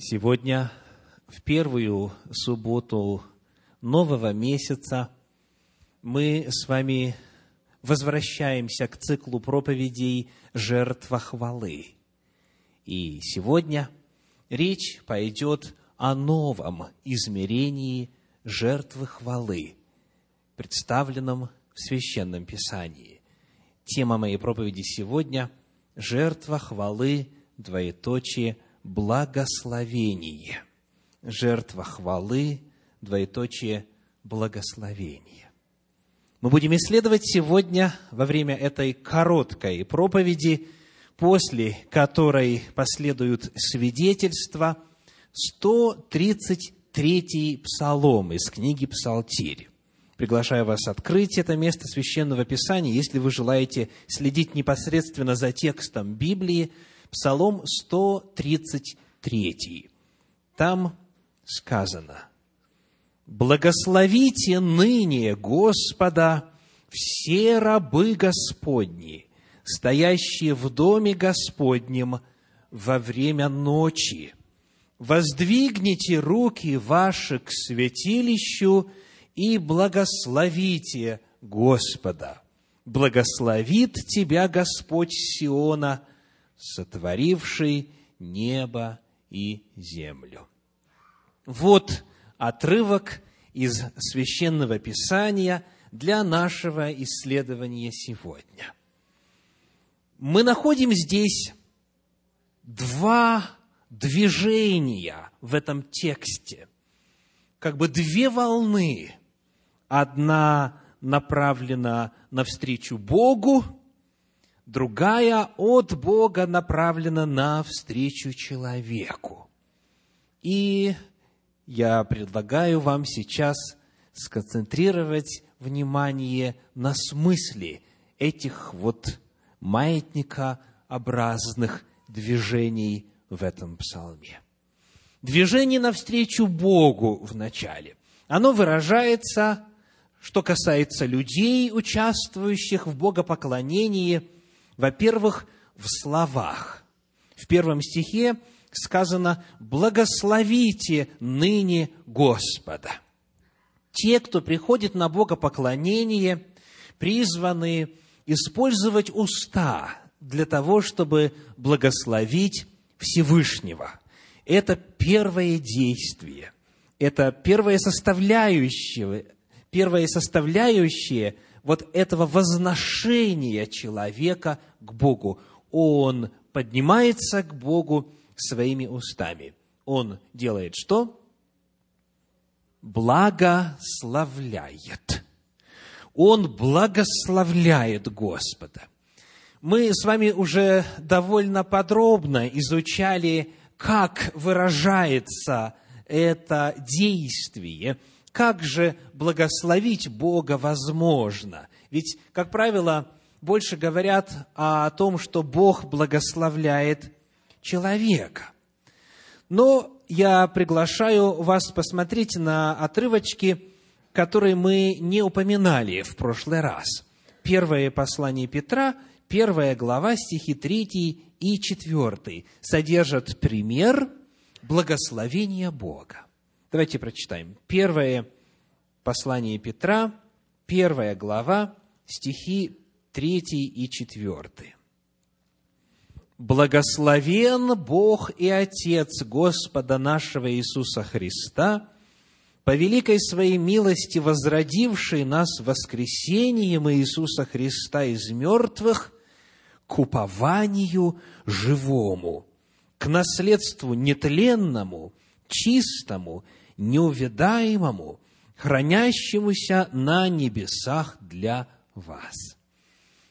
Сегодня, в первую субботу нового месяца, мы с вами возвращаемся к циклу проповедей «Жертва хвалы». И сегодня речь пойдет о новом измерении жертвы хвалы, представленном в Священном Писании. Тема моей проповеди сегодня – «Жертва хвалы, двоеточие – благословение. Жертва хвалы, двоеточие, благословение. Мы будем исследовать сегодня во время этой короткой проповеди, после которой последуют свидетельства, 133-й псалом из книги «Псалтирь». Приглашаю вас открыть это место Священного Писания, если вы желаете следить непосредственно за текстом Библии – Псалом 133. Там сказано, «Благословите ныне Господа все рабы Господни, стоящие в доме Господнем во время ночи. Воздвигните руки ваши к святилищу и благословите Господа. Благословит тебя Господь Сиона – сотворивший небо и землю. Вот отрывок из священного писания для нашего исследования сегодня. Мы находим здесь два движения в этом тексте, как бы две волны. Одна направлена навстречу Богу, другая от Бога направлена навстречу человеку. И я предлагаю вам сейчас сконцентрировать внимание на смысле этих вот маятникообразных движений в этом псалме. Движение навстречу Богу в начале. Оно выражается, что касается людей, участвующих в богопоклонении – во-первых, в словах. В первом стихе сказано «благословите ныне Господа». Те, кто приходит на богопоклонение, призваны использовать уста для того, чтобы благословить Всевышнего. Это первое действие, это первая составляющая, первая составляющая вот этого возношения человека к Богу. Он поднимается к Богу своими устами. Он делает что? Благословляет. Он благословляет Господа. Мы с вами уже довольно подробно изучали, как выражается это действие, как же благословить Бога возможно. Ведь, как правило, больше говорят о том, что Бог благословляет человека. Но я приглашаю вас посмотреть на отрывочки, которые мы не упоминали в прошлый раз. Первое послание Петра, первая глава, стихи 3 и 4 содержат пример благословения Бога. Давайте прочитаем. Первое послание Петра, первая глава, стихи 3 и 4. «Благословен Бог и Отец Господа нашего Иисуса Христа, по великой Своей милости возродивший нас воскресением Иисуса Христа из мертвых к упованию живому, к наследству нетленному, чистому, неувядаемому, хранящемуся на небесах для вас.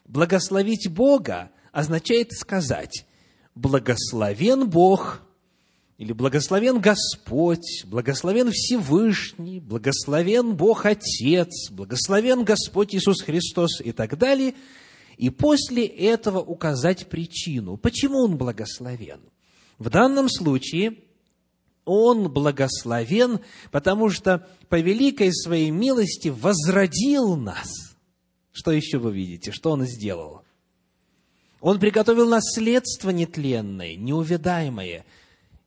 Благословить Бога означает сказать «благословен Бог» или «благословен Господь», «благословен Всевышний», «благословен Бог Отец», «благословен Господь Иисус Христос» и так далее, и после этого указать причину, почему Он благословен. В данном случае Он благословен, потому что по великой Своей милости возродил нас – что еще вы видите? Что Он сделал? Он приготовил наследство нетленное, неувядаемое.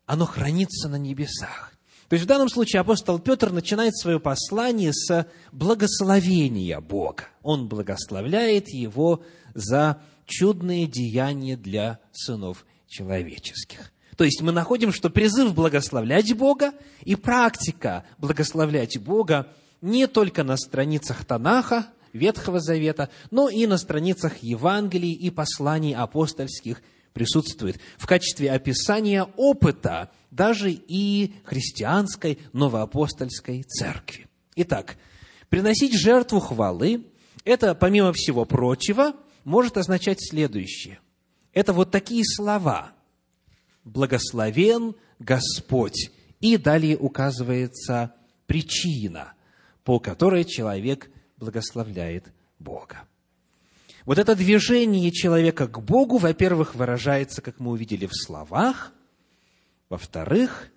оно хранится на небесах. То есть в данном случае апостол Петр начинает свое послание с благословения Бога. Он благословляет его за чудные деяния для сынов человеческих. То есть мы находим, что призыв благословлять Бога и практика благословлять Бога не только на страницах Танаха, Ветхого Завета, но и на страницах Евангелий и посланий апостольских присутствует в качестве описания опыта даже и христианской новоапостольской церкви. Итак, приносить жертву хвалы – это, помимо всего прочего, может означать следующее. Это вот такие слова «благословен Господь». И далее указывается причина, по которой человек благословляет Бога. Вот это движение человека к Богу, во-первых, выражается, как мы увидели, в словах, во-вторых,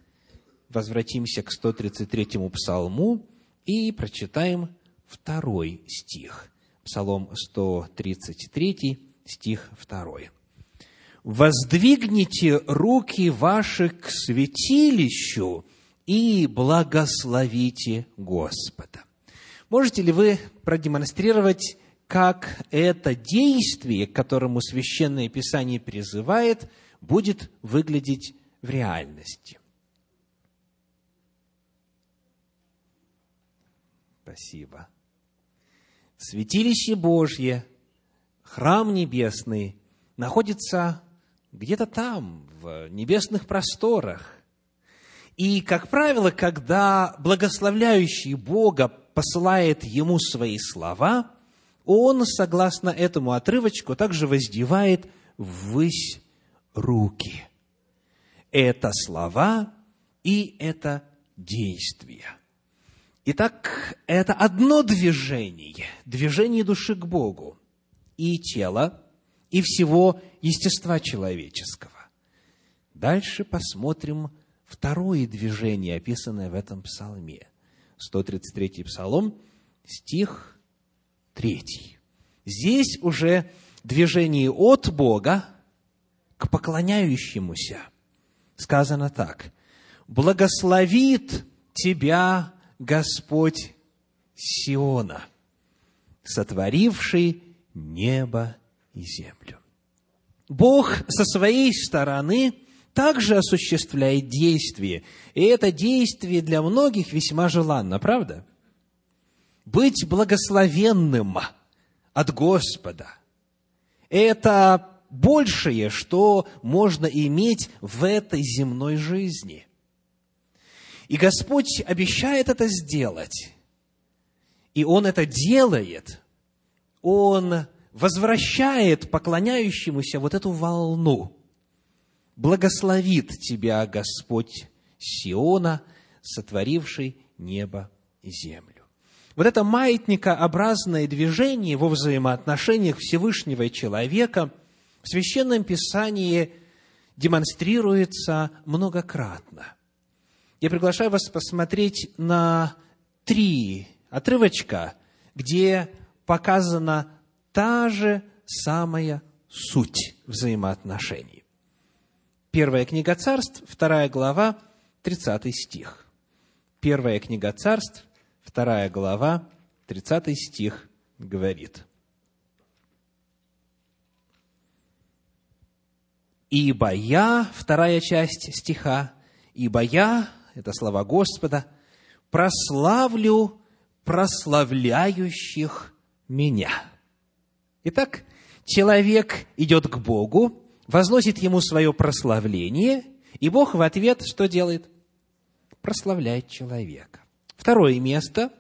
возвратимся к 133-му псалму и прочитаем второй стих. Псалом 133, стих 2. «Воздвигните руки ваши к святилищу и благословите Господа». Можете ли вы продемонстрировать как это действие, к которому Священное Писание призывает, будет выглядеть в реальности. Спасибо. Святилище Божье, храм небесный находится где-то там, в небесных просторах. И, как правило, когда благословляющий Бога посылает ему свои слова – он, согласно этому отрывочку, также воздевает ввысь руки. Это слова и это действия. Итак, это одно движение, движение души к Богу и тела, и всего естества человеческого. Дальше посмотрим второе движение, описанное в этом псалме. 133-й псалом, стих третий. Здесь уже движение от Бога к поклоняющемуся. Сказано так. «Благословит тебя Господь Сиона, сотворивший небо и землю». Бог со своей стороны также осуществляет действие, и это действие для многих весьма желанно, правда? быть благословенным от Господа. Это большее, что можно иметь в этой земной жизни. И Господь обещает это сделать. И Он это делает. Он возвращает поклоняющемуся вот эту волну. Благословит тебя Господь Сиона, сотворивший небо и землю. Вот это маятникообразное движение во взаимоотношениях Всевышнего и человека в Священном Писании демонстрируется многократно. Я приглашаю вас посмотреть на три отрывочка, где показана та же самая суть взаимоотношений. Первая книга царств, вторая глава, 30 стих. Первая книга царств, вторая глава, 30 стих говорит. «Ибо я», вторая часть стиха, «ибо я», это слова Господа, «прославлю прославляющих меня». Итак, человек идет к Богу, возносит Ему свое прославление, и Бог в ответ что делает? Прославляет человека. Второе место.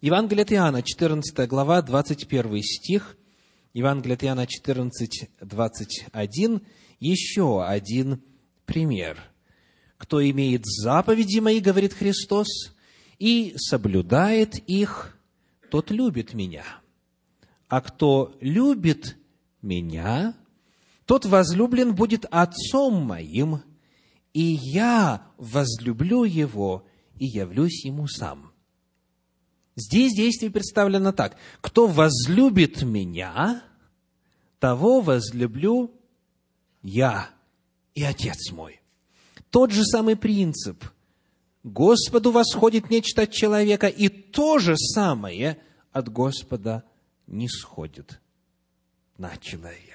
Евангелие от Иоанна, 14 глава, 21 стих. Евангелие от Иоанна 14, 21. Еще один пример. «Кто имеет заповеди мои, — говорит Христос, — и соблюдает их, тот любит меня. А кто любит меня, тот возлюблен будет Отцом моим, и я возлюблю его и явлюсь ему сам. Здесь действие представлено так. Кто возлюбит меня, того возлюблю я и Отец мой. тот же самый принцип. Господу восходит нечто от человека, и то же самое от Господа не сходит на человека.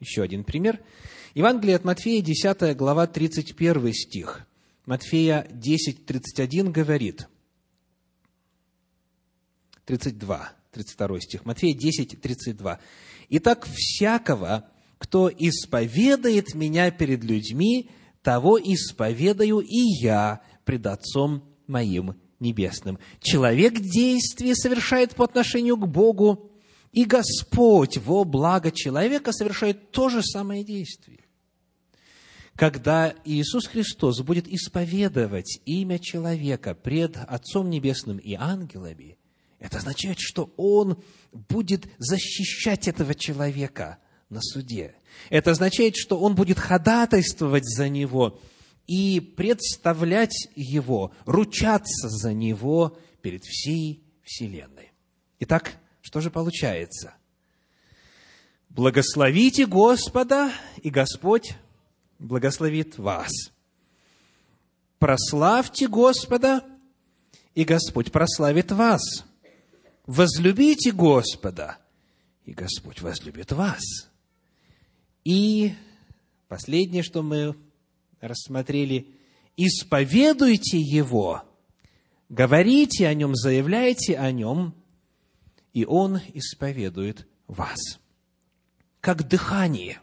Еще один пример. Евангелие от Матфея, 10 глава, 31 стих. Матфея 10, 31 говорит, 32, 32 стих, Матфея 10, 32. «Итак, всякого, кто исповедает Меня перед людьми, того исповедаю и Я пред Отцом Моим Небесным». Человек действие совершает по отношению к Богу, и Господь во благо человека совершает то же самое действие. Когда Иисус Христос будет исповедовать имя человека пред Отцом Небесным и ангелами, это означает, что Он будет защищать этого человека на суде. Это означает, что Он будет ходатайствовать за него и представлять его, ручаться за него перед всей Вселенной. Итак, что же получается? Благословите Господа, и Господь благословит вас. Прославьте Господа, и Господь прославит вас. Возлюбите Господа, и Господь возлюбит вас. И последнее, что мы рассмотрели, исповедуйте Его, говорите о Нем, заявляйте о Нем, и Он исповедует вас. Как дыхание.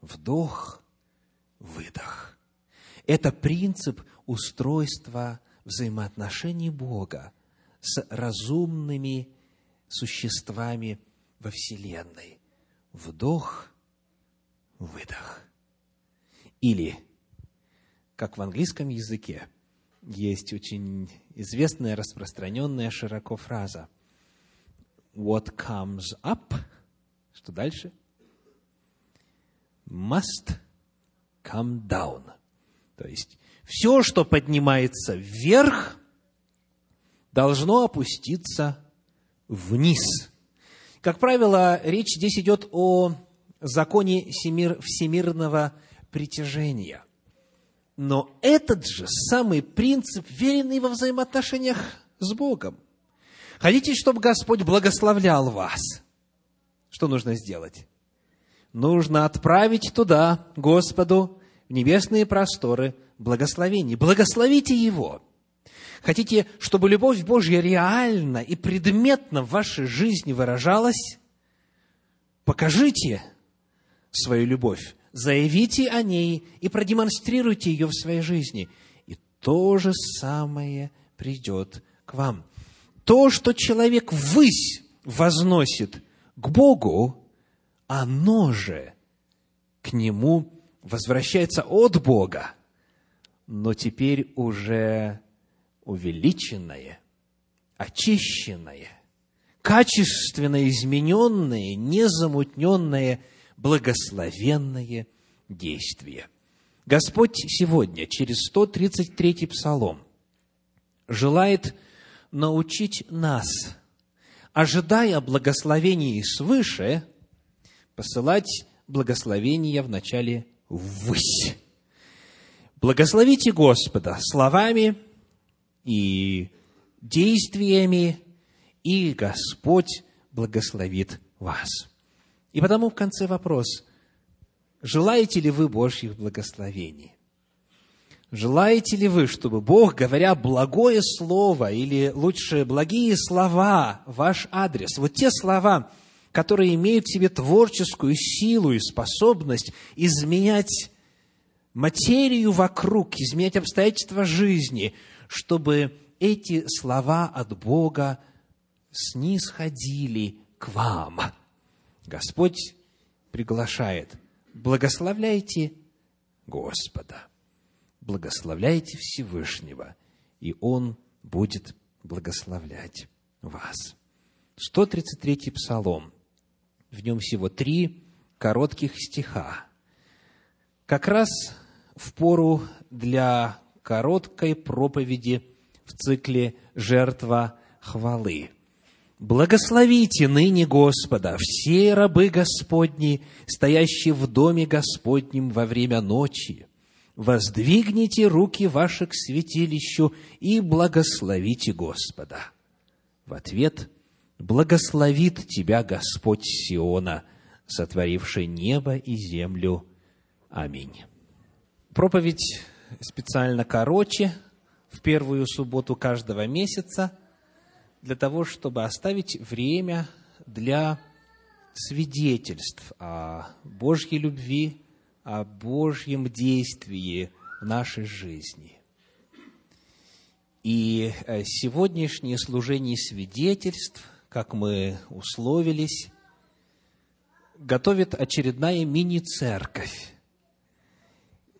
Вдох, выдох. Это принцип устройства взаимоотношений Бога с разумными существами во Вселенной. Вдох, выдох. Или, как в английском языке, есть очень известная, распространенная широко фраза – what comes up, что дальше? Must come down. То есть, все, что поднимается вверх, должно опуститься вниз. Как правило, речь здесь идет о законе всемирного притяжения. Но этот же самый принцип верен и во взаимоотношениях с Богом – Хотите, чтобы Господь благословлял вас? Что нужно сделать? Нужно отправить туда, Господу, в небесные просторы, благословений. Благословите Его. Хотите, чтобы любовь Божья реально и предметно в вашей жизни выражалась? Покажите свою любовь, заявите о ней и продемонстрируйте ее в своей жизни. И то же самое придет к вам то, что человек ввысь возносит к Богу, оно же к нему возвращается от Бога, но теперь уже увеличенное, очищенное, качественно измененное, незамутненное, благословенное действие. Господь сегодня через 133-й псалом желает – научить нас, ожидая благословений свыше, посылать благословения вначале ввысь. Благословите Господа словами и действиями, и Господь благословит вас. И потому в конце вопрос, желаете ли вы Божьих благословений? Желаете ли вы, чтобы Бог, говоря благое слово, или лучше благие слова, ваш адрес, вот те слова, которые имеют в себе творческую силу и способность изменять материю вокруг, изменять обстоятельства жизни, чтобы эти слова от Бога снисходили к вам. Господь приглашает, благословляйте Господа благословляйте Всевышнего, и Он будет благословлять вас. 133-й псалом. В нем всего три коротких стиха. Как раз в пору для короткой проповеди в цикле «Жертва хвалы». Благословите ныне Господа, все рабы Господни, стоящие в доме Господнем во время ночи воздвигните руки ваши к святилищу и благословите Господа. В ответ благословит тебя Господь Сиона, сотворивший небо и землю. Аминь. Проповедь специально короче, в первую субботу каждого месяца, для того, чтобы оставить время для свидетельств о Божьей любви, о Божьем действии в нашей жизни. И э, сегодняшнее служение свидетельств, как мы условились, готовит очередная мини-церковь.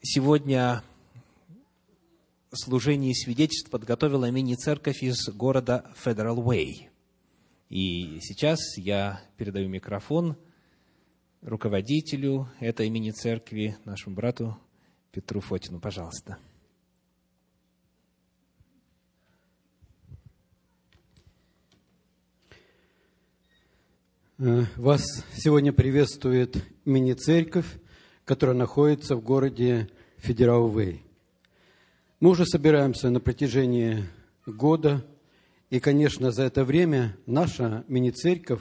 Сегодня служение свидетельств подготовила мини-церковь из города Федерал Уэй. И сейчас я передаю микрофон руководителю этой мини-церкви, нашему брату Петру Фотину. Пожалуйста. Э, вас сегодня приветствует мини-церковь, которая находится в городе Федерал Вэй. Мы уже собираемся на протяжении года – и, конечно, за это время наша мини-церковь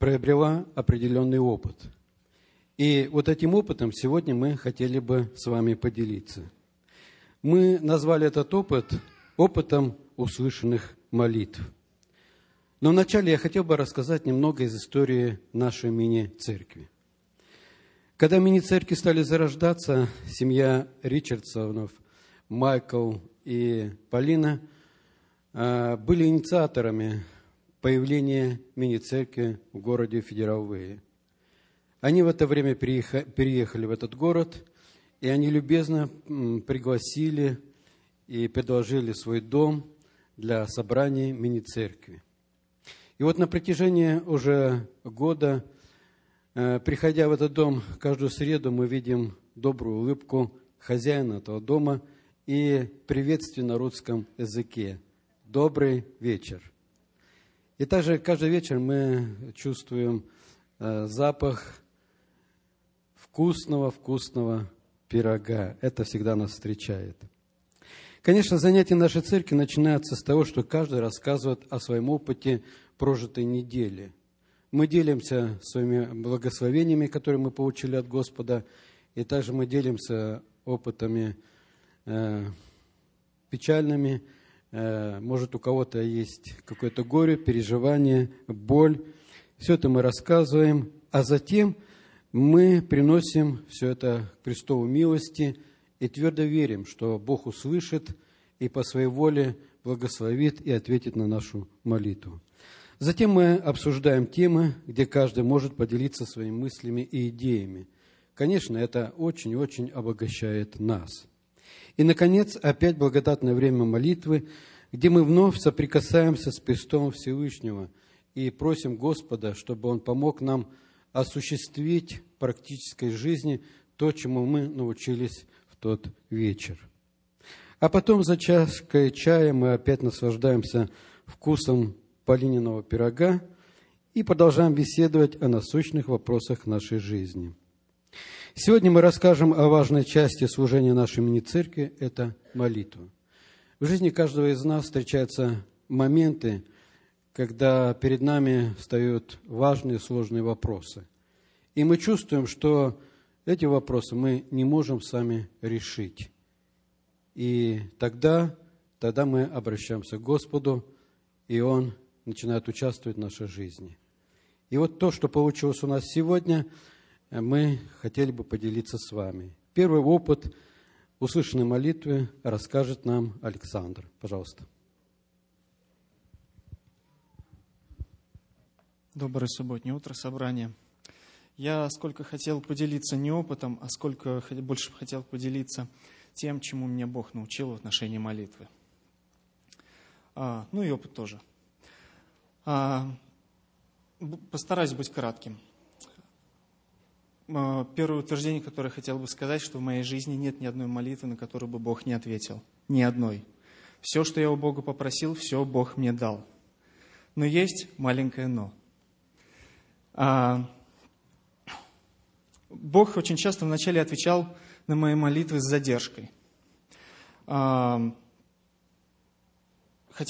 приобрела определенный опыт. И вот этим опытом сегодня мы хотели бы с вами поделиться. Мы назвали этот опыт опытом услышанных молитв. Но вначале я хотел бы рассказать немного из истории нашей мини-церкви. Когда мини-церкви стали зарождаться, семья Ричардсонов, Майкл и Полина – а, были инициаторами появления мини-церкви в городе Федералвее. Они в это время переехали в этот город, и они любезно пригласили и предложили свой дом для собрания мини-церкви. И вот на протяжении уже года, э, приходя в этот дом каждую среду, мы видим добрую улыбку хозяина этого дома и приветствие на русском языке – добрый вечер. И также каждый вечер мы чувствуем э, запах вкусного-вкусного пирога. Это всегда нас встречает. Конечно, занятия нашей церкви начинаются с того, что каждый рассказывает о своем опыте прожитой недели. Мы делимся своими благословениями, которые мы получили от Господа, и также мы делимся опытами э, печальными, может, у кого-то есть какое-то горе, переживание, боль. Все это мы рассказываем, а затем мы приносим все это к Христову милости и твердо верим, что Бог услышит и по своей воле благословит и ответит на нашу молитву. Затем мы обсуждаем темы, где каждый может поделиться своими мыслями и идеями. Конечно, это очень-очень обогащает нас – и, наконец, опять благодатное время молитвы, где мы вновь соприкасаемся с престолом Всевышнего и просим Господа, чтобы Он помог нам осуществить в практической жизни то, чему мы научились в тот вечер. А потом за чашкой чая мы опять наслаждаемся вкусом полиненного пирога и продолжаем беседовать о насущных вопросах нашей жизни – Сегодня мы расскажем о важной части служения нашей мини-церкви – это молитва. В жизни каждого из нас встречаются моменты, когда перед нами встают важные сложные вопросы. И мы чувствуем, что эти вопросы мы не можем сами решить. И тогда, тогда мы обращаемся к Господу, и Он начинает участвовать в нашей жизни. И вот то, что получилось у нас сегодня – мы хотели бы поделиться с вами. Первый опыт услышанной молитвы расскажет нам Александр. Пожалуйста. Доброе субботнее утро, собрание. Я сколько хотел поделиться не опытом, а сколько больше хотел поделиться тем, чему меня Бог научил в отношении молитвы. А, ну и опыт тоже. А, постараюсь быть кратким. А, первое утверждение, которое хотел бы сказать, что в моей жизни нет ни одной молитвы, на которую бы Бог не ответил. Ни одной. Все, что я у Бога попросил, все Бог мне дал. Но есть маленькое «но». А, Бог очень часто вначале отвечал на мои молитвы с задержкой. Хотя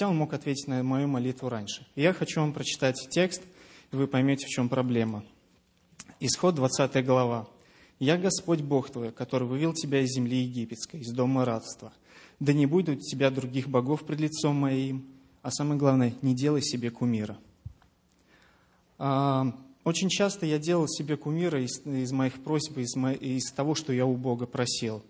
он мог ответить на мою молитву раньше. Я хочу вам прочитать текст, и вы поймете, в чем проблема. Исход 20 глава. «Я Господь Бог твой, который вывел тебя из земли египетской, из дома рабства. Да не будет у тебя других богов пред лицом моим, а самое главное, не делай себе кумира». Очень часто я делал себе кумира из, из моих просьб, из, из того, что я у Бога просил.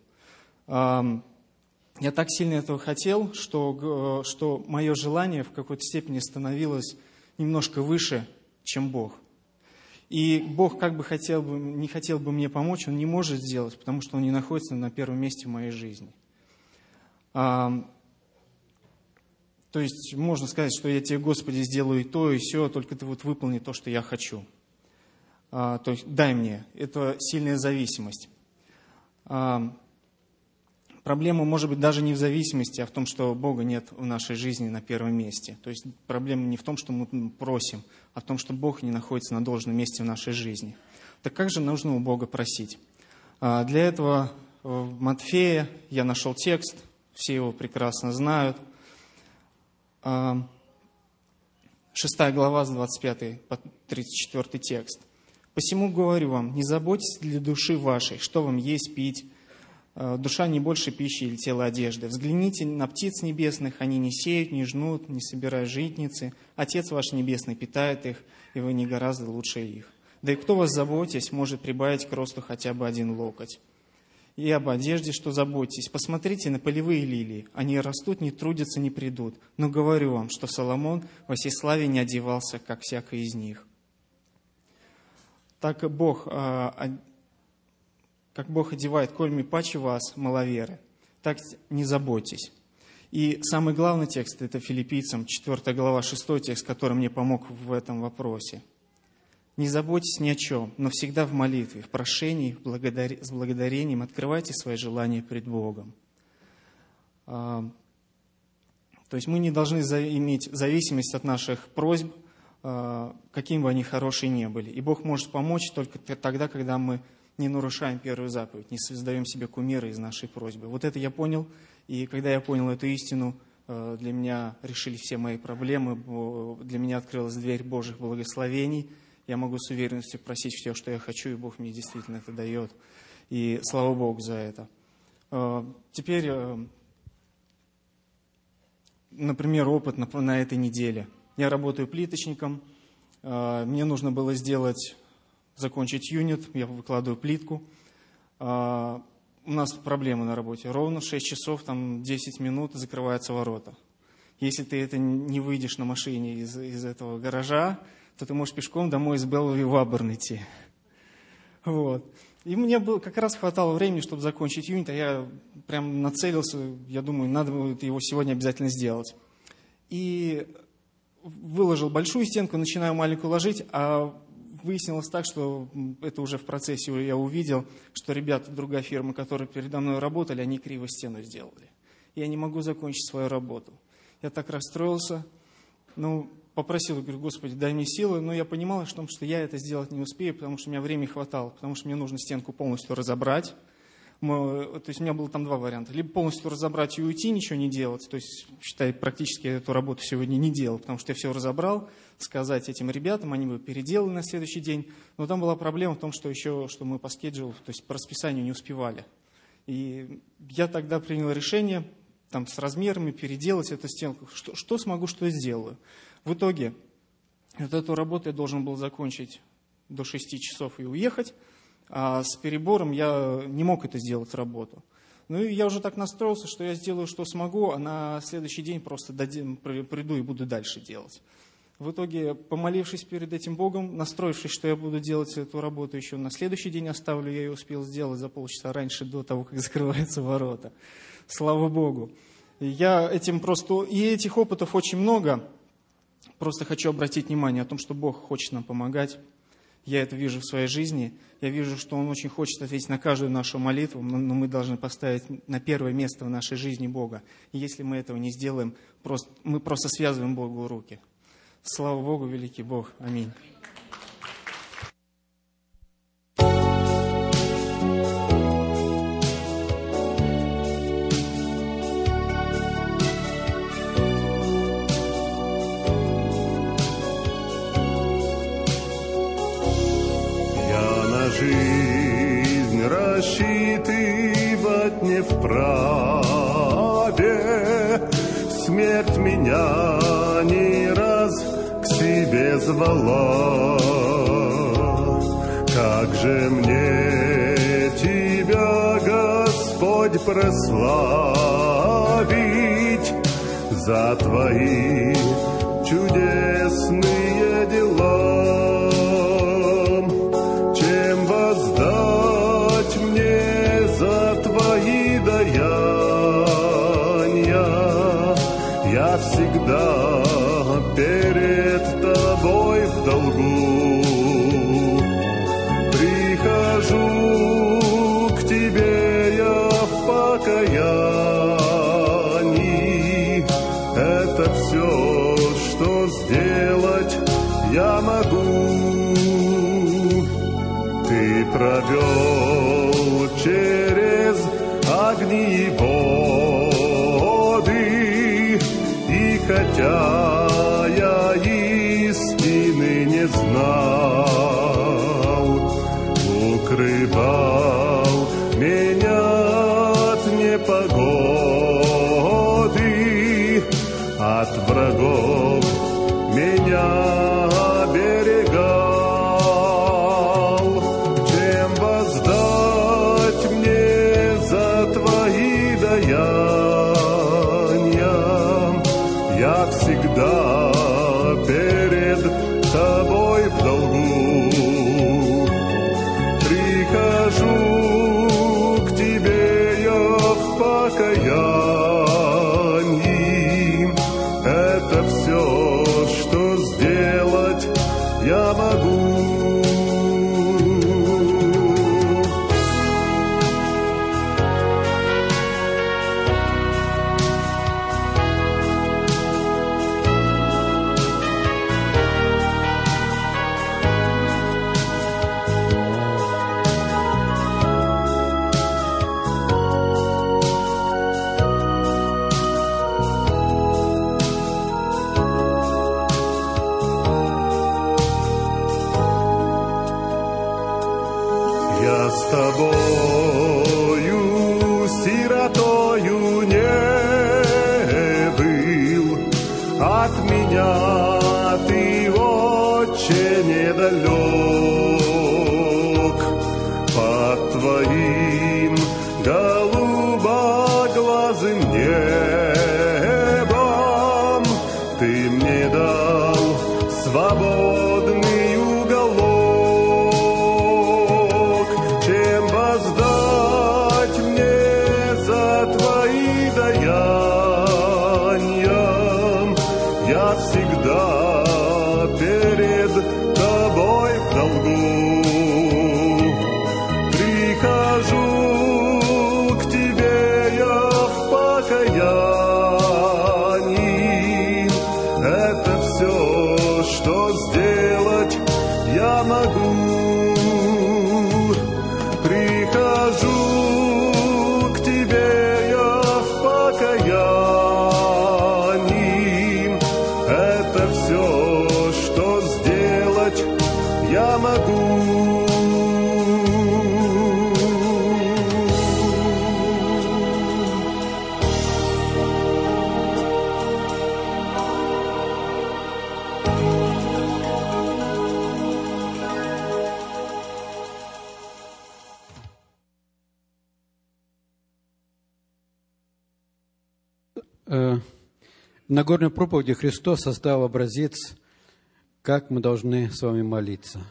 Я так сильно этого хотел, что, что мое желание в какой-то степени становилось немножко выше, чем Бог. И Бог как бы хотел бы, не хотел бы мне помочь, Он не может сделать, потому что Он не находится на первом месте в моей жизни. То есть можно сказать, что я тебе, Господи, сделаю и то, и все, только ты вот выполни то, что я хочу. А, то есть дай мне. Это сильная зависимость. А, проблема может быть даже не в зависимости, а в том, что Бога нет в нашей жизни на первом месте. То есть проблема не в том, что мы просим, а в том, что Бог не находится на должном месте в нашей жизни. Так как же нужно у Бога просить? А, для этого в Матфея я нашел текст, все его прекрасно знают. Шестая глава с 25 по 34 текст. Посему говорю вам, не заботьтесь для души вашей, что вам есть, пить. Э, душа не больше пищи или тело одежды. Взгляните на птиц небесных, они не сеют, не жнут, не собирают житницы. Отец ваш небесный питает их, и вы не гораздо лучше их. Да и кто вас заботясь, может прибавить к росту хотя бы один локоть. И об одежде, что заботьтесь. Посмотрите на полевые лилии. Они растут, не трудятся, не придут. Но говорю вам, что Соломон во всей славе не одевался, как всякий из них так Бог, а, как Бог одевает кольми паче вас, маловеры, так не заботьтесь. И самый главный текст – это филиппийцам, 4 глава, 6 текст, который мне помог в этом вопросе. «Не заботьтесь ни о чем, но всегда в молитве, в прошении, благодар... с благодарением открывайте свои желания пред Богом». А, то есть мы не должны иметь зависимость от наших просьб – Э, какими бы они хорошие не были. И Бог может помочь только тогда, когда мы не нарушаем первую заповедь, не создаем себе кумира из нашей просьбы. Вот это я понял, и когда я понял эту истину, э, для меня решили все мои проблемы, для меня открылась дверь Божьих благословений. Я могу с уверенностью просить все, что я хочу, и Бог мне действительно это дает. И слава Богу за это. Э, теперь, например, опыт на этой неделе – я работаю плиточником. Мне нужно было сделать, закончить юнит. Я выкладываю плитку. А, у нас проблемы на работе. Ровно 6 часов, там 10 минут закрываются ворота. Если ты это не выйдешь на машине из, из этого гаража, то ты можешь пешком домой из Беллови в Аберн идти. Вот. И мне было, как раз хватало времени, чтобы закончить юнит, а я прям нацелился, я думаю, надо будет его сегодня обязательно сделать. И выложил большую стенку, начинаю маленькую ложить, а выяснилось так, что это уже в процессе я увидел, что ребята, другая фирма, которые передо мной работали, они криво стену сделали. Я не могу закончить свою работу. Я так расстроился, ну, попросил, говорю, Господи, дай мне силы, но я понимал, что, что я это сделать не успею, потому что у меня времени хватало, потому что мне нужно стенку полностью разобрать, то есть у меня было там два варианта. Либо полностью разобрать и уйти, ничего не делать. То есть, считай, практически я эту работу сегодня не делал, потому что я все разобрал, сказать этим ребятам, они бы переделали на следующий день. Но там была проблема в том, что еще, что мы по скеджулу, то есть по расписанию не успевали. И я тогда принял решение там, с размерами переделать эту стенку. Что, что смогу, что сделаю. В итоге вот эту работу я должен был закончить до 6 часов и уехать а с перебором я не мог это сделать работу. Ну и я уже так настроился, что я сделаю, что смогу, а на следующий день просто дадим, приду и буду дальше делать. В итоге, помолившись перед этим Богом, настроившись, что я буду делать эту работу еще на следующий день оставлю, я ее успел сделать за полчаса раньше, до того, как закрываются ворота. Слава Богу. Я этим просто... И этих опытов очень много. Просто хочу обратить внимание о том, что Бог хочет нам помогать. Я это вижу в своей жизни. Я вижу, что Он очень хочет ответить на каждую нашу молитву, но мы должны поставить на первое место в нашей жизни Бога. И если мы этого не сделаем, просто, мы просто связываем Богу руки. Слава Богу, великий Бог. Аминь. Славе. Смерть меня не раз к себе звала. Как же мне тебя, Господь, прославить за твои чудесные дела? Savior. Что сделать я могу. Нагорной проповеди Христос создал образец, как мы должны с вами молиться.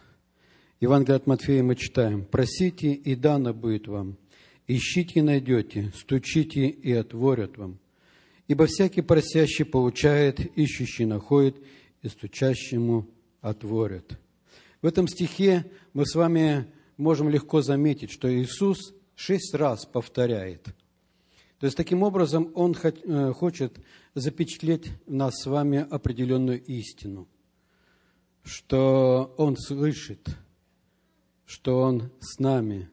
Евангелие от Матфея мы читаем. «Просите, и дано будет вам. Ищите и найдете. Стучите, и отворят вам. Ибо всякий просящий получает, ищущий находит, и стучащему отворят». В этом стихе мы с вами можем легко заметить, что Иисус шесть раз повторяет – то есть, таким образом, Он э, хочет запечатлеть в нас с вами определенную истину, что Он слышит, что Он с нами,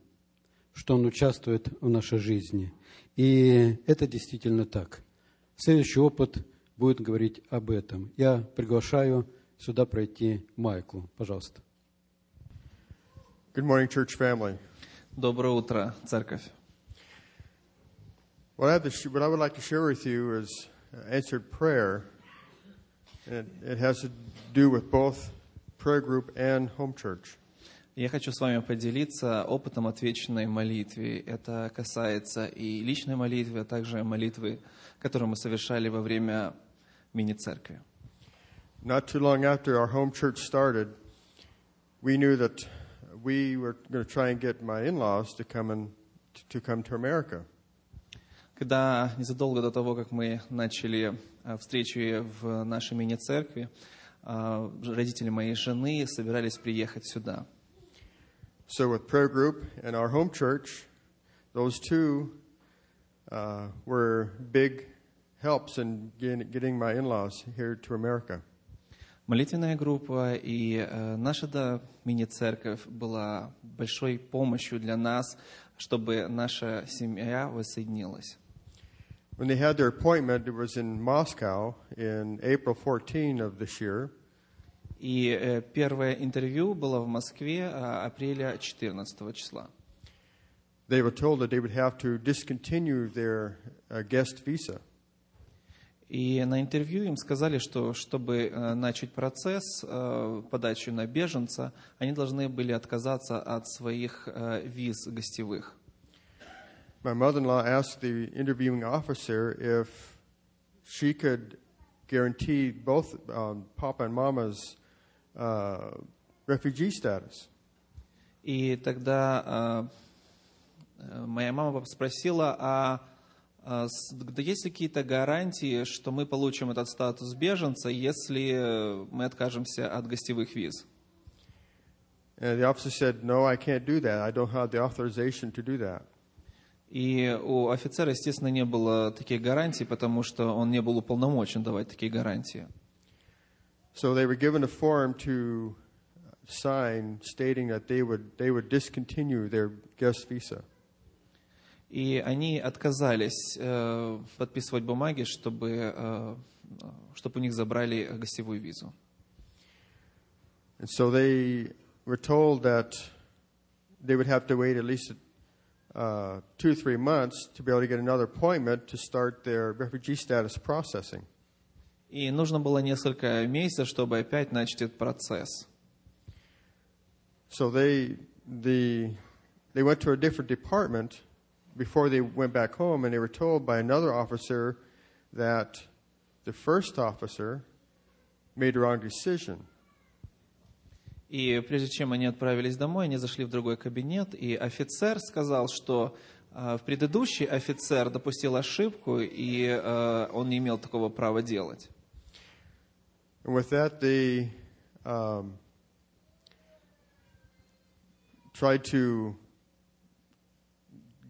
что Он участвует в нашей жизни. И это действительно так. Следующий опыт будет говорить об этом. Я приглашаю сюда пройти Майклу. Пожалуйста. Good morning, church family. Доброе утро, церковь. What I, have to sh- what I would like to share with you is uh, answered prayer. And it, it has to do with both prayer group and home church. Я хочу с вами поделиться опытом отвеченной молитве. Это касается и личной молитвы, а также молитвы, которую мы совершали во время мини-церкви. Not too long after our home church started, we knew that we were going to try and get my in-laws to come and to come to America. Когда незадолго до того, как мы начали а, встречи в нашей мини-церкви, а, родители моей жены собирались приехать сюда. So with prayer group and our home church, those two uh, were big helps in getting my in-laws here to America. Молитвенная группа и э, наша да, мини-церковь была большой помощью для нас, чтобы наша семья воссоединилась. When they had their appointment, it was in Moscow in April 14 of this year. И э, первое интервью было в Москве э, апреля 14 числа. They were told that they would have to discontinue their uh, guest visa. И на интервью им сказали, что чтобы э, начать процесс подачи на беженца, они должны были отказаться от своих виз гостевых. My mother-in-law asked the interviewing officer if she could guarantee both um, Papa and Mama's uh, refugee status. И тогда э, э, моя мама спросила, а, а с- да есть ли какие-то гарантии, что мы получим этот статус беженца, если э, мы откажемся от гостевых виз? And the officer said, No, I can't do that. I don't have the authorization to do that. И у офицера, естественно, не было таких гарантий, потому что он не был уполномочен давать такие гарантии. So they were given a form to sign stating that they would, they would discontinue their guest visa. И они отказались э, подписывать бумаги, чтобы, э, чтобы у них забрали гостевую визу. And so they were told that they would have to wait at least uh, two, three months to be able to get another appointment to start their refugee status processing. И нужно было несколько месяцев, чтобы опять начать этот процесс. So they, the, they went to a different department before they went back home, and they were told by another officer that the first officer made the wrong decision. И прежде чем они отправились домой, они зашли в другой кабинет, и офицер сказал, что э, в предыдущий офицер допустил ошибку, и э, он не имел такого права делать. And with that, they um, tried to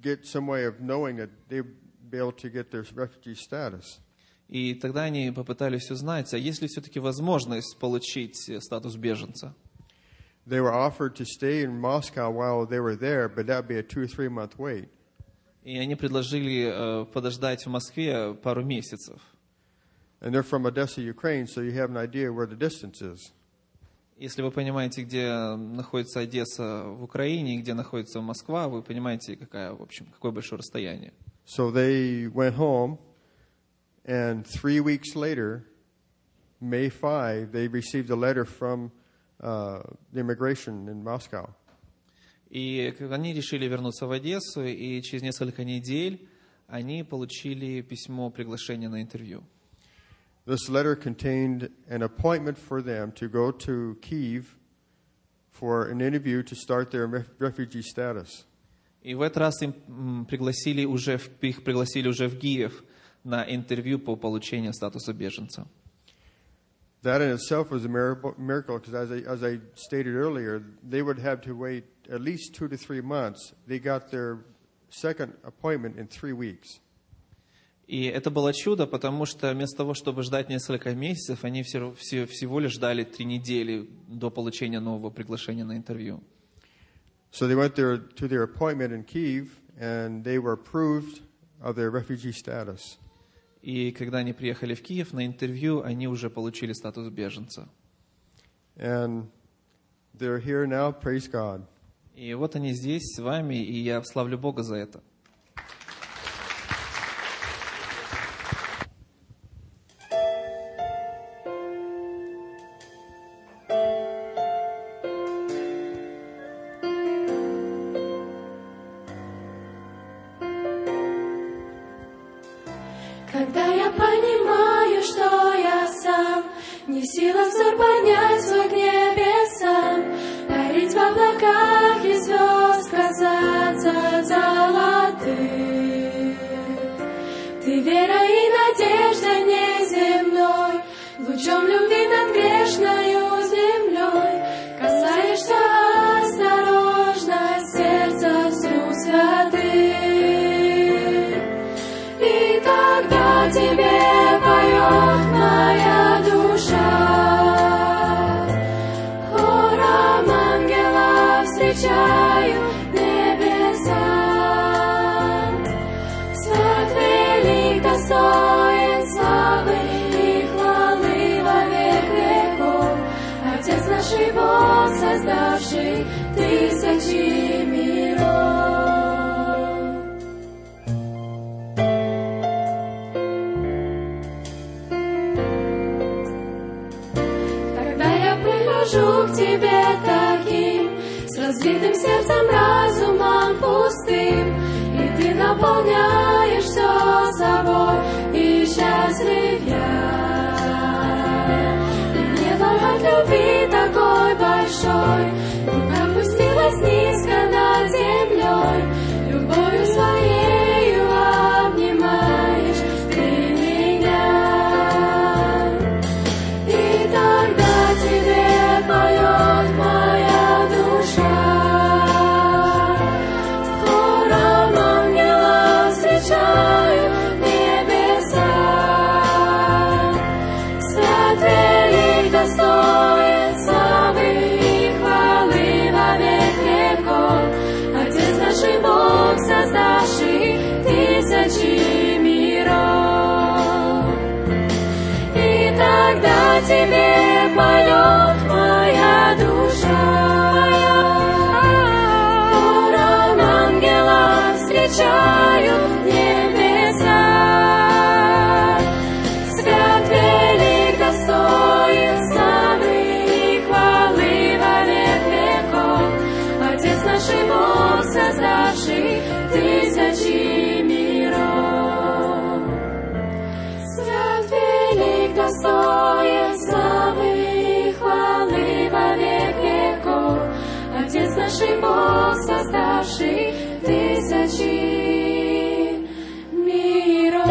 get some way of knowing that they'd be able to get their refugee status. И тогда они попытались узнать, а есть ли все-таки возможность получить э, статус беженца. They were offered to stay in Moscow while they were there, but that would be a two or three month wait. И они предложили э, подождать в Москве пару месяцев. And they're from Odessa, Ukraine, so you have an idea where the distance is. Если вы понимаете, где находится Одесса в Украине и где находится Москва, вы понимаете, какая, в общем, какое большое расстояние. So they went home, and three weeks later, May 5, they received a letter from uh, the immigration in Moscow. И они решили вернуться в Одессу, и через несколько недель они получили письмо приглашения на интервью. This letter contained an appointment for them to go to Kiev for an interview to start their ref- refugee status. И в этот раз им пригласили уже, их пригласили уже в Киев на интервью по получению статуса беженца. That in itself was a miracle because, as I, as I stated earlier, they would have to wait at least two to three months. They got their second appointment in three weeks. И это было чудо, потому что вместо того, чтобы ждать несколько месяцев, они все, все- всего лишь ждали три недели до получения нового приглашения на интервью. So they went there to their appointment in Kiev, and they were approved of their refugee status. И когда они приехали в Киев на интервью, они уже получили статус беженца. And they're here now, praise God. И вот они здесь с вами, и я славлю Бога за это. Я прихожу к тебе таким, с разбитым сердцем, разумом пустым, и ты наполняешь все собой, и счастлив я. И небо от любви такой большой, наший Бог, создавший тысячи миров.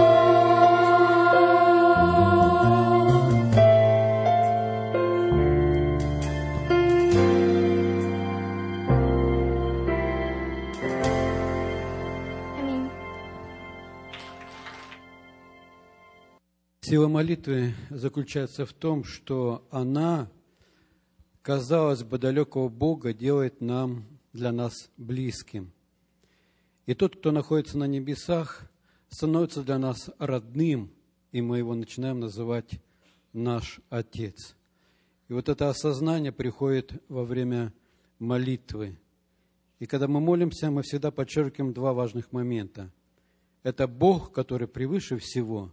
Сила молитвы заключается в том, что она, казалось бы, далекого Бога делает нам, для нас близким. И тот, кто находится на небесах, становится для нас родным, и мы его начинаем называть наш Отец. И вот это осознание приходит во время молитвы. И когда мы молимся, мы всегда подчеркиваем два важных момента. Это Бог, который превыше всего,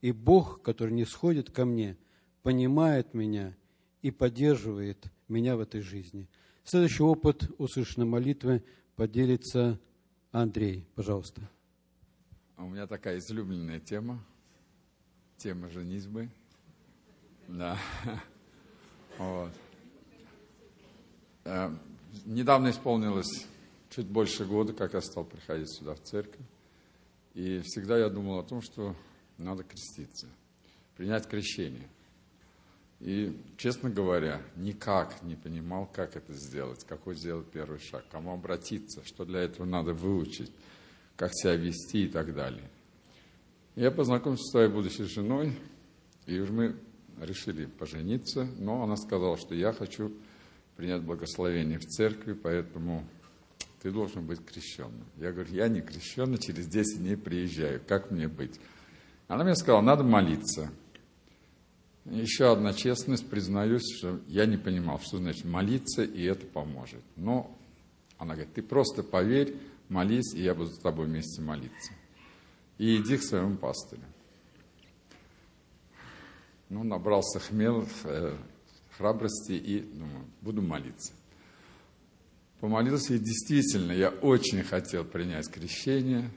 и Бог, который не сходит ко мне, понимает меня и поддерживает меня в этой жизни. Следующий опыт услышанной молитвы поделится Андрей. Пожалуйста. А У меня такая излюбленная тема, тема женитьбы. Да. Вот. Э, Недавно исполнилось чуть больше года, как я стал приходить сюда, в церковь. И всегда я думал о том, что надо креститься, принять крещение. И, честно говоря, никак не понимал, как это сделать, какой сделать первый шаг, кому обратиться, что для этого надо выучить, как себя вести и так далее. Я познакомился с своей будущей женой, и уж мы решили пожениться, но она сказала, что я хочу принять благословение в церкви, поэтому ты должен быть крещенным. Я говорю, я не крещенный, через 10 дней приезжаю, как мне быть? Она мне сказала, надо молиться. Еще одна честность, признаюсь, что я не понимал, что значит молиться, и это поможет. Но она говорит, ты просто поверь, молись, и я буду с тобой вместе молиться. И иди к своему пастырю. Ну, набрался хмел, э, храбрости и думаю, буду молиться. Помолился, и действительно, я очень хотел принять крещение.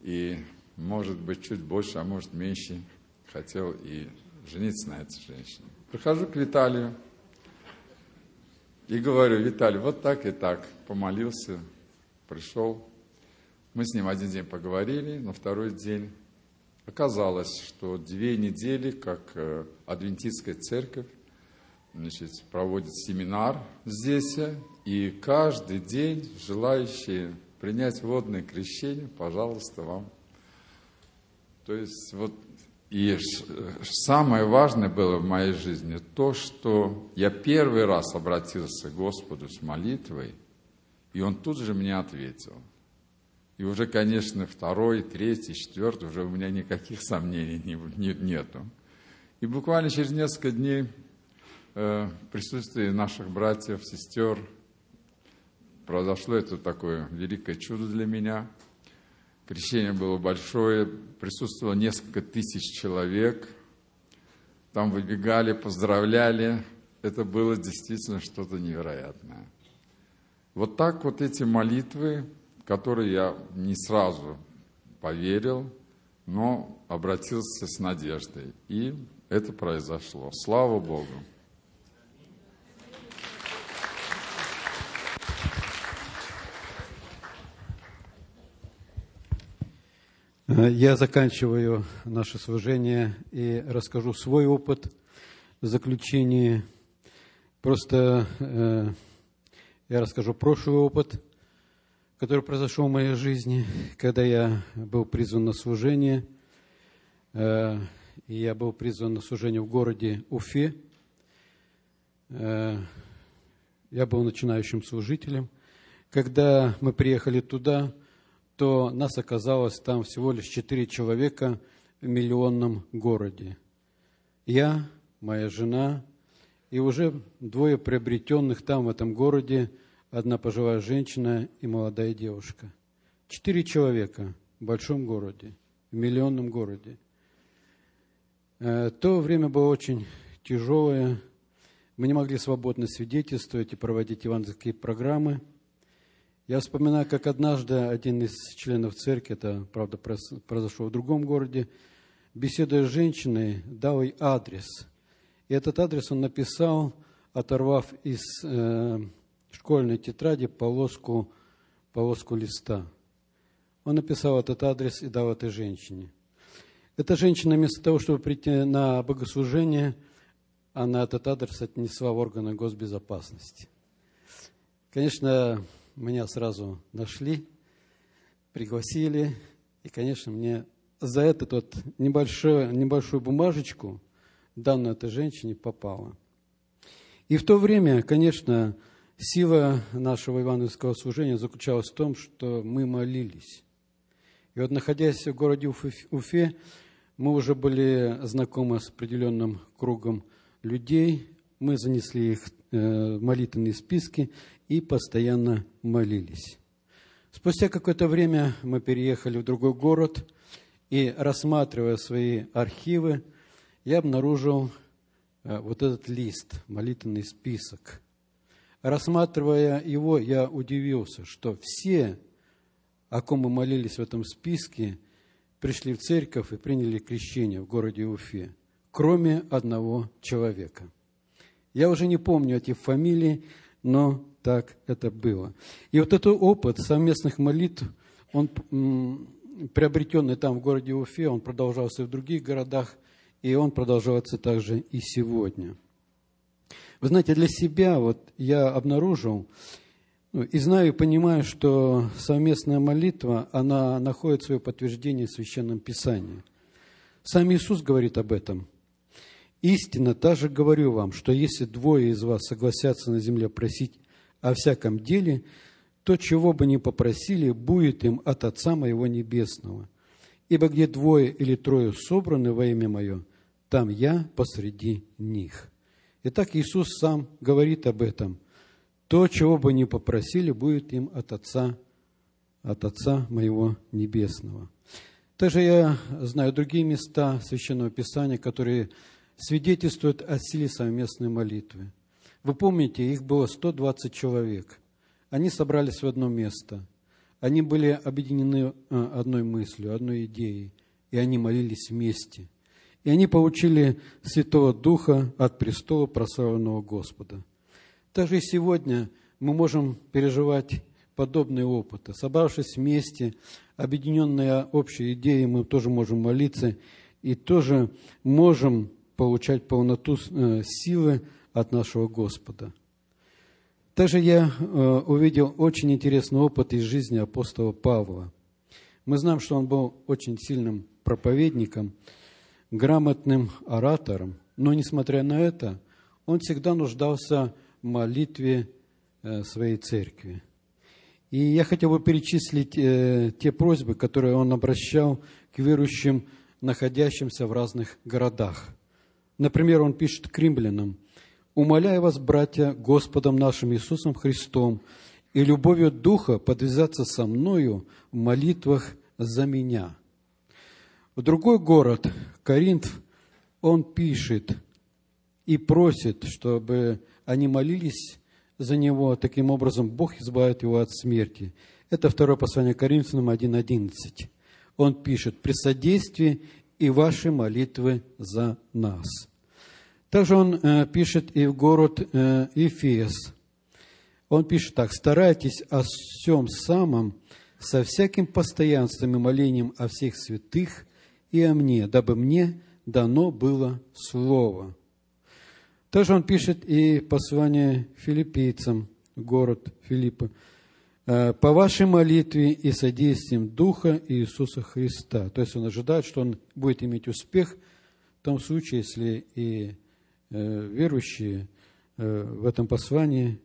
И может быть, чуть больше, а может, меньше хотел и жениться на этой женщине. Прихожу к Виталию и говорю, Виталий, вот так и так. Помолился, пришел. Мы с ним один день поговорили, на второй день оказалось, что две недели, как э, адвентистская церковь, значит, проводит семинар здесь, и каждый день желающие принять водное крещение, пожалуйста, вам. То есть вот и самое важное было в моей жизни то, что я первый раз обратился к Господу с молитвой, и Он тут же мне ответил. И уже, конечно, второй, третий, четвертый, уже у меня никаких сомнений не, не, нету. И буквально через несколько дней э, в наших братьев, сестер, произошло это такое великое чудо для меня. Крещение было большое, присутствовало несколько тысяч человек. Там выбегали, поздравляли. Это было действительно что-то невероятное. Вот так вот эти молитвы, которые я не сразу поверил, но обратился с надеждой. И это произошло. Слава Богу! Я заканчиваю наше служение и расскажу свой опыт в заключении. Просто э, я расскажу прошлый опыт, который произошел в моей жизни, когда я был призван на служение. Э, и я был призван на служение в городе Уфе. Э, я был начинающим служителем. Когда мы приехали туда, то нас оказалось там всего лишь четыре человека в миллионном городе. Я, моя жена и уже двое приобретенных там, в этом городе, одна пожилая женщина и молодая девушка. Четыре человека в большом городе, в миллионном городе. Э, то время было очень тяжелое. Мы не могли свободно свидетельствовать и проводить евангельские программы – я вспоминаю, как однажды один из членов церкви, это, правда, произошло в другом городе, беседуя с женщиной, дал ей адрес. И этот адрес он написал, оторвав из э, школьной тетради полоску, полоску листа. Он написал этот адрес и дал этой женщине. Эта женщина вместо того, чтобы прийти на богослужение, она этот адрес отнесла в органы госбезопасности. Конечно, меня сразу нашли, пригласили, и, конечно, мне за эту вот небольшую, небольшую бумажечку, данную этой женщине, попало. И в то время, конечно, сила нашего евангельского служения заключалась в том, что мы молились. И вот находясь в городе Уфе, мы уже были знакомы с определенным кругом людей, мы занесли их э, молитвенные списки, и постоянно молились. Спустя какое-то время мы переехали в другой город, и рассматривая свои архивы, я обнаружил э, вот этот лист, молитвенный список. Рассматривая его, я удивился, что все, о ком мы молились в этом списке, пришли в церковь и приняли крещение в городе Уфе, кроме одного человека. Я уже не помню этих фамилий, но так это было. И вот этот опыт совместных молитв, он приобретенный там в городе Уфе, он продолжался в других городах, и он продолжается также и сегодня. Вы знаете, для себя вот я обнаружил, ну, и знаю и понимаю, что совместная молитва, она находит свое подтверждение в Священном Писании. Сам Иисус говорит об этом. «Истинно, также говорю вам, что если двое из вас согласятся на земле просить о всяком деле, то, чего бы ни попросили, будет им от Отца Моего Небесного. Ибо где двое или трое собраны во имя Мое, там я посреди них». Итак, Иисус сам говорит об этом. То, чего бы ни попросили, будет им от Отца, от Отца Моего Небесного. Также я знаю другие места Священного Писания, которые свидетельствуют о силе совместной молитвы. Вы помните, их было 120 человек. Они собрались в одно место. Они были объединены э, одной мыслью, одной идеей, и они молились вместе. И они получили Святого Духа от престола прославленного Господа. Также и сегодня мы можем переживать подобные опыты. Собравшись вместе, объединенные общей идеей, мы тоже можем молиться и тоже можем получать полноту э, силы от нашего Господа. Также я э, увидел очень интересный опыт из жизни апостола Павла. Мы знаем, что он был очень сильным проповедником, грамотным оратором, но, несмотря на это, он всегда нуждался в молитве э, своей церкви. И я хотел бы перечислить э, те просьбы, которые он обращал к верующим, находящимся в разных городах. Например, он пишет к римлянам, «Умоляю вас, братья, Господом нашим Иисусом Христом и любовью Духа подвязаться со мною в молитвах за меня». В другой город, Коринф, он пишет и просит, чтобы они молились за него. Таким образом, Бог избавит его от смерти. Это второе послание Коринфянам 1.11. Он пишет, «При содействии и ваши молитвы за нас». Также он э, пишет и в город э, Ефес. Он пишет так, «Старайтесь о всем самом со всяким постоянством и молением о всех святых – и о мне, дабы мне дано было слово. Также он пишет и послание филиппийцам, город Филиппа, «Э, по вашей молитве и содействием Духа Иисуса Христа. То есть он ожидает, что он будет иметь успех в том случае, если и верующие э, в этом послании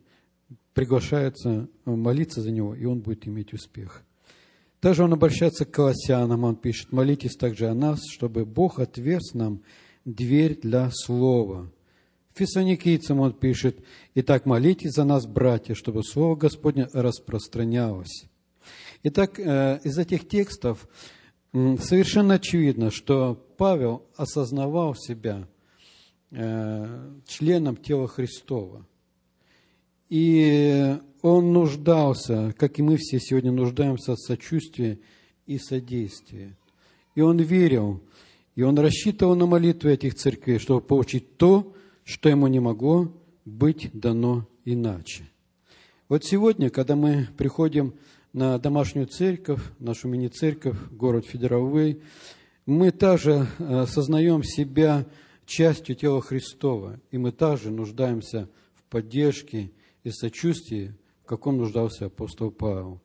приглашаются молиться за него, и он будет иметь успех. Также он обращается к колоссянам, он пишет, молитесь также о нас, чтобы Бог отверз нам дверь для слова. Фессоникийцам он пишет, итак, молитесь за нас, братья, чтобы Слово Господне распространялось. Итак, э, из этих текстов совершенно очевидно, что Павел осознавал себя э, членом тела Христова. И он нуждался, как и мы все сегодня нуждаемся в сочувствии и содействии. И он верил, и он рассчитывал на молитвы этих церквей, чтобы получить то, что ему не могло быть дано иначе. Вот сегодня, когда мы приходим на домашнюю церковь, нашу мини-церковь, город Федеровый, мы также э, осознаем себя частью тела Христова, и мы также нуждаемся в поддержке и сочувствии каком нуждался апостол Павел.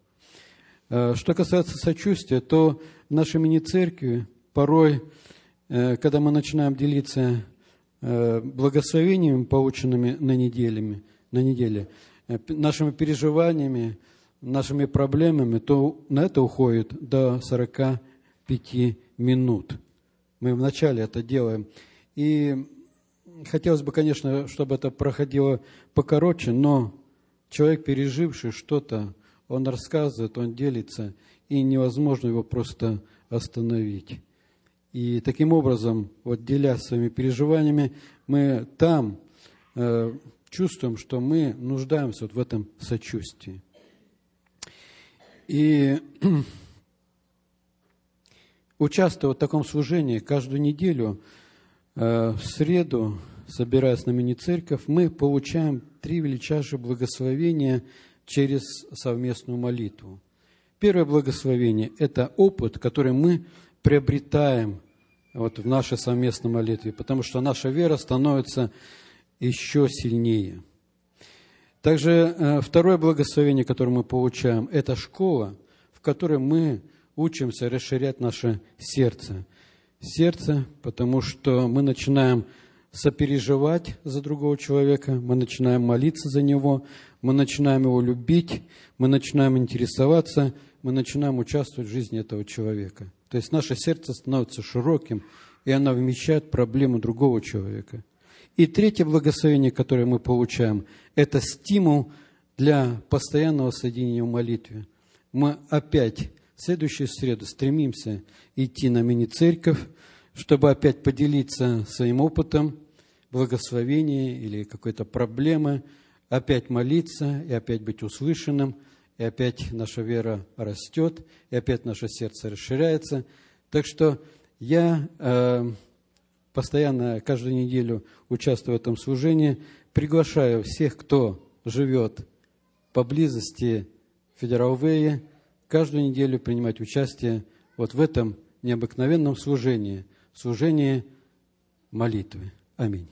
Э, что касается сочувствия, то в нашей мини-церкви порой, э, когда мы начинаем делиться э, благословениями, полученными на, неделями, на неделе, нашими переживаниями, нашими проблемами, то на это уходит до 45 минут. Мы вначале это делаем. И хотелось бы, конечно, чтобы это проходило покороче, но человек, переживший что-то, он рассказывает, он делится, и невозможно его просто остановить. И таким образом, вот делясь своими переживаниями, мы там э, чувствуем, что мы нуждаемся вот в этом сочувствии. И участвуя в таком служении каждую неделю, в среду собираясь на мини-церковь, мы получаем три величайшие благословения через совместную молитву. Первое благословение – это опыт, который мы приобретаем вот в нашей совместной молитве, потому что наша вера становится еще сильнее. Также э, второе благословение, которое мы получаем, это школа, в которой мы учимся расширять наше сердце. Сердце, потому что мы начинаем сопереживать за другого человека, мы начинаем молиться за него, мы начинаем его любить, мы начинаем интересоваться, мы начинаем участвовать в жизни этого человека. То есть наше сердце становится широким, и оно вмещает проблему другого человека. И третье благословение, которое мы получаем, это стимул для постоянного соединения в молитве. Мы опять в следующую среду стремимся идти на мини-церковь, чтобы опять поделиться своим опытом, благословения или какой-то проблемы, опять молиться и опять быть услышанным, и опять наша вера растет, и опять наше сердце расширяется. Так что я э, постоянно, каждую неделю участвую в этом служении, приглашаю всех, кто живет поблизости Федералвее, каждую неделю принимать участие вот в этом необыкновенном служении, служении молитвы. Аминь.